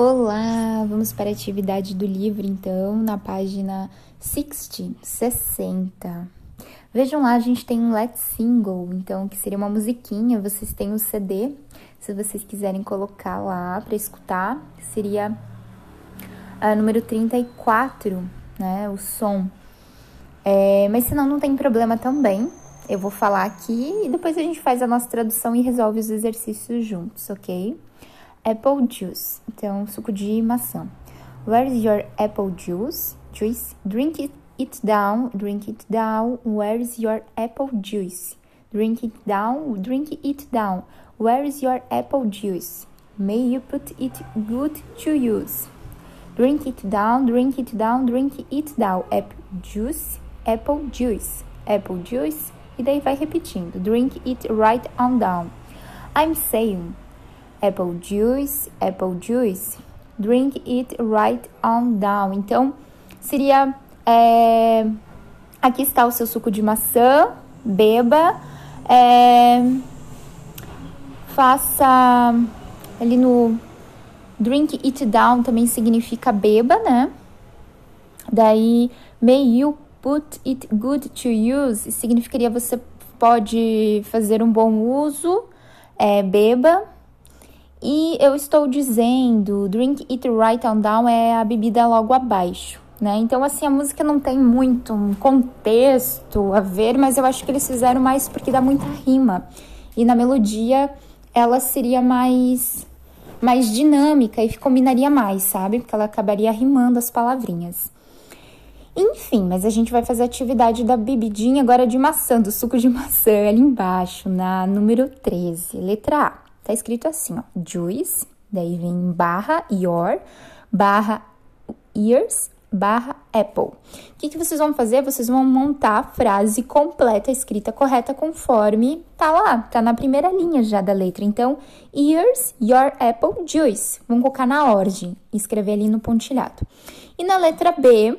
Olá, vamos para a atividade do livro então, na página 60, 60. Vejam lá, a gente tem um Let's Single, então, que seria uma musiquinha, vocês têm o CD, se vocês quiserem colocar lá para escutar, seria a número 34, né, o som. É, mas senão não tem problema também, eu vou falar aqui e depois a gente faz a nossa tradução e resolve os exercícios juntos, ok? Apple juice. Então, suco de maçã. Where's your apple juice? Juice. Drink it, down. Drink it down. Where's your apple juice? Drink it down. Drink it down. Where's your apple juice? May you put it good to use. Drink it down. Drink it down. Drink it down. Apple juice. Apple juice. Apple juice. E daí vai repetindo. Drink it right on down. I'm saying apple juice, apple juice, drink it right on down. Então, seria, é, aqui está o seu suco de maçã, beba, é, faça ali no drink it down também significa beba, né? Daí, may you put it good to use significaria você pode fazer um bom uso, é, beba. E eu estou dizendo, drink it right on down é a bebida logo abaixo, né? Então, assim, a música não tem muito um contexto a ver, mas eu acho que eles fizeram mais porque dá muita rima. E na melodia ela seria mais mais dinâmica e combinaria mais, sabe? Porque ela acabaria rimando as palavrinhas. Enfim, mas a gente vai fazer a atividade da bebidinha agora de maçã, do suco de maçã, ali embaixo, na número 13, letra A. Tá escrito assim, ó, juice, daí vem barra your, barra ears, barra apple. O que, que vocês vão fazer? Vocês vão montar a frase completa, escrita correta, conforme tá lá, tá na primeira linha já da letra. Então, ears, your apple juice. Vamos colocar na ordem, escrever ali no pontilhado. E na letra B,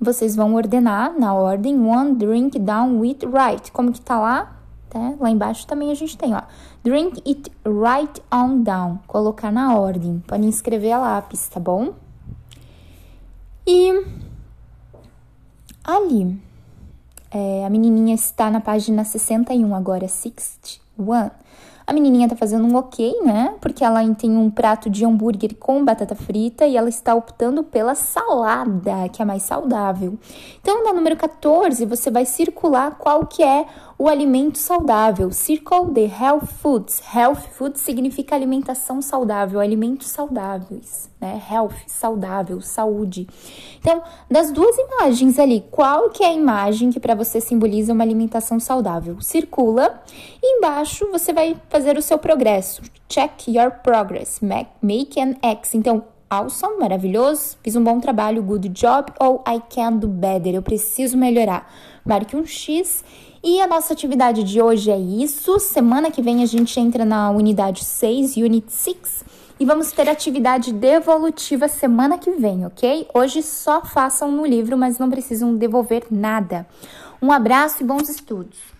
vocês vão ordenar na ordem one drink down with right. Como que tá lá? Tá? Lá embaixo também a gente tem, ó. Drink it right on down. Colocar na ordem. Podem escrever a lápis, tá bom? E ali, é, a menininha está na página 61 agora, 61. A menininha tá fazendo um ok, né? Porque ela tem um prato de hambúrguer com batata frita e ela está optando pela salada, que é mais saudável. Então, na número 14, você vai circular qual que é o alimento saudável. Circle the health foods. Health food significa alimentação saudável, alimentos saudáveis, né? Health, saudável, saúde. Então, das duas imagens ali, qual que é a imagem que para você simboliza uma alimentação saudável? Circula e embaixo você vai fazer o seu progresso. Check your progress. Make an X. Então, awesome, maravilhoso, fiz um bom trabalho, good job, ou I can do better, eu preciso melhorar. Marque um X e a nossa atividade de hoje é isso. Semana que vem a gente entra na unidade 6, Unit 6, e vamos ter atividade devolutiva semana que vem, ok? Hoje só façam no livro, mas não precisam devolver nada. Um abraço e bons estudos!